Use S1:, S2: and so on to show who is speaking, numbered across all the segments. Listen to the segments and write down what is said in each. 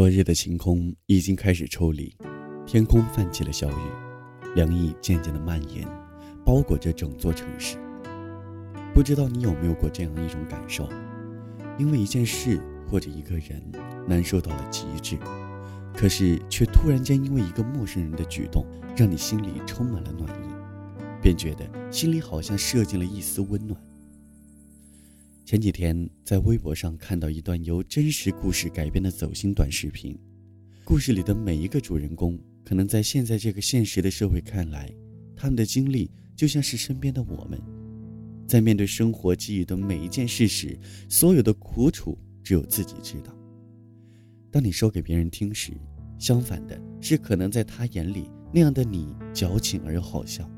S1: 昨日的晴空已经开始抽离，天空泛起了小雨，凉意渐渐的蔓延，包裹着整座城市。不知道你有没有过这样一种感受？因为一件事或者一个人难受到了极致，可是却突然间因为一个陌生人的举动，让你心里充满了暖意，便觉得心里好像射进了一丝温暖。前几天在微博上看到一段由真实故事改编的走心短视频，故事里的每一个主人公，可能在现在这个现实的社会看来，他们的经历就像是身边的我们，在面对生活给予的每一件事时，所有的苦楚只有自己知道。当你说给别人听时，相反的是，可能在他眼里那样的你矫情而又好笑。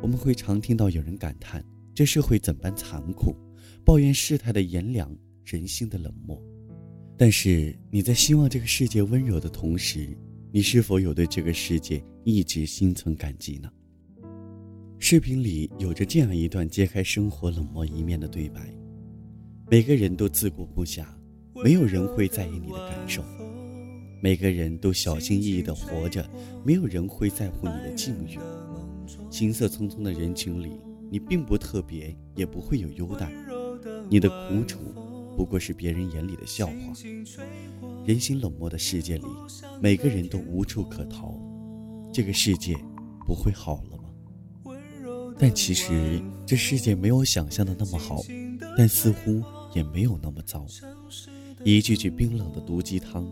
S1: 我们会常听到有人感叹这社会怎般残酷。抱怨世态的炎凉，人心的冷漠。但是你在希望这个世界温柔的同时，你是否有对这个世界一直心存感激呢？视频里有着这样一段揭开生活冷漠一面的对白：每个人都自顾不暇，没有人会在意你的感受；每个人都小心翼翼地活着，没有人会在乎你的境遇。行色匆匆的人群里，你并不特别，也不会有优待。你的苦楚不过是别人眼里的笑话。人心冷漠的世界里，每个人都无处可逃，这个世界不会好了吗？但其实这世界没有想象的那么好，但似乎也没有那么糟。一句句冰冷的毒鸡汤，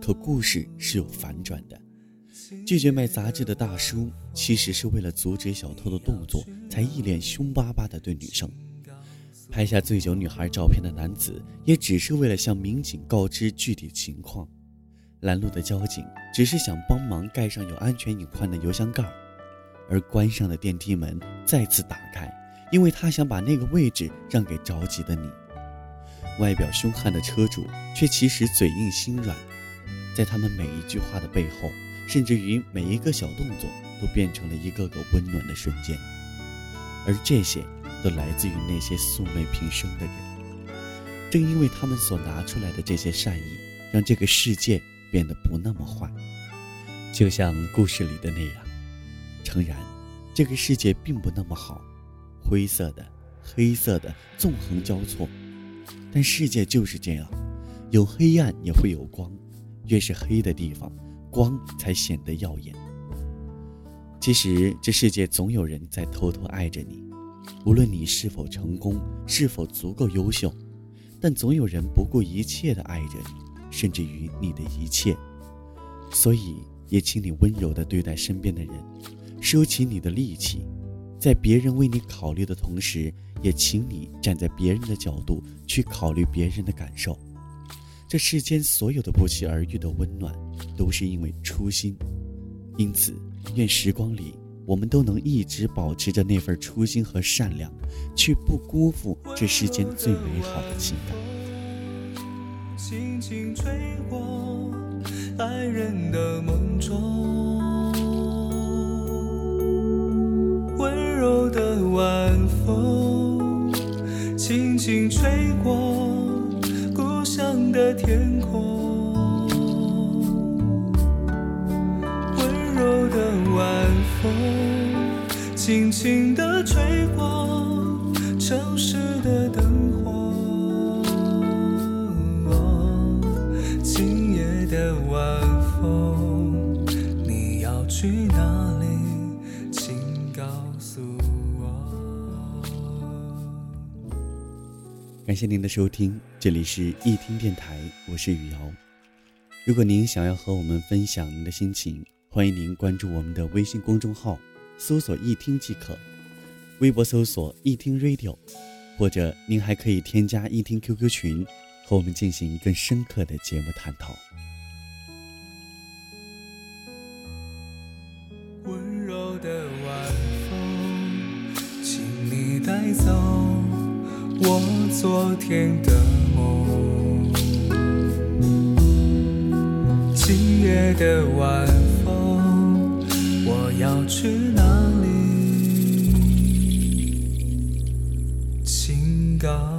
S1: 可故事是有反转的。拒绝卖杂志的大叔，其实是为了阻止小偷的动作，才一脸凶巴巴的对女生。拍下醉酒女孩照片的男子，也只是为了向民警告知具体情况。拦路的交警只是想帮忙盖上有安全隐患的油箱盖，而关上的电梯门再次打开，因为他想把那个位置让给着急的你。外表凶悍的车主，却其实嘴硬心软，在他们每一句话的背后，甚至于每一个小动作，都变成了一个个温暖的瞬间，而这些。都来自于那些素昧平生的人，正因为他们所拿出来的这些善意，让这个世界变得不那么坏。就像故事里的那样，诚然，这个世界并不那么好，灰色的、黑色的纵横交错，但世界就是这样，有黑暗也会有光，越是黑的地方，光才显得耀眼。其实，这世界总有人在偷偷爱着你。无论你是否成功，是否足够优秀，但总有人不顾一切的爱着你，甚至于你的一切。所以，也请你温柔的对待身边的人，收起你的戾气，在别人为你考虑的同时，也请你站在别人的角度去考虑别人的感受。这世间所有的不期而遇的温暖，都是因为初心。因此，愿时光里。我们都能一直保持着那份初心和善良，却不辜负这世间最美好的情感。
S2: 轻轻吹过爱人的梦中，温柔的晚风，轻轻吹过故乡的天空。风轻轻地吹过城市的灯火，今夜的晚风，你要去哪里？请告诉我。
S1: 感谢您的收听，这里是易听电台，我是雨瑶。如果您想要和我们分享您的心情，欢迎您关注我们的微信公众号。搜索“一听”即可，微博搜索“一听 Radio”，或者您还可以添加一听 QQ 群，和我们进行更深刻的节目探讨。
S2: 温柔的晚风，请你带走我昨天的梦。今夜的晚风，我要去哪里？请告。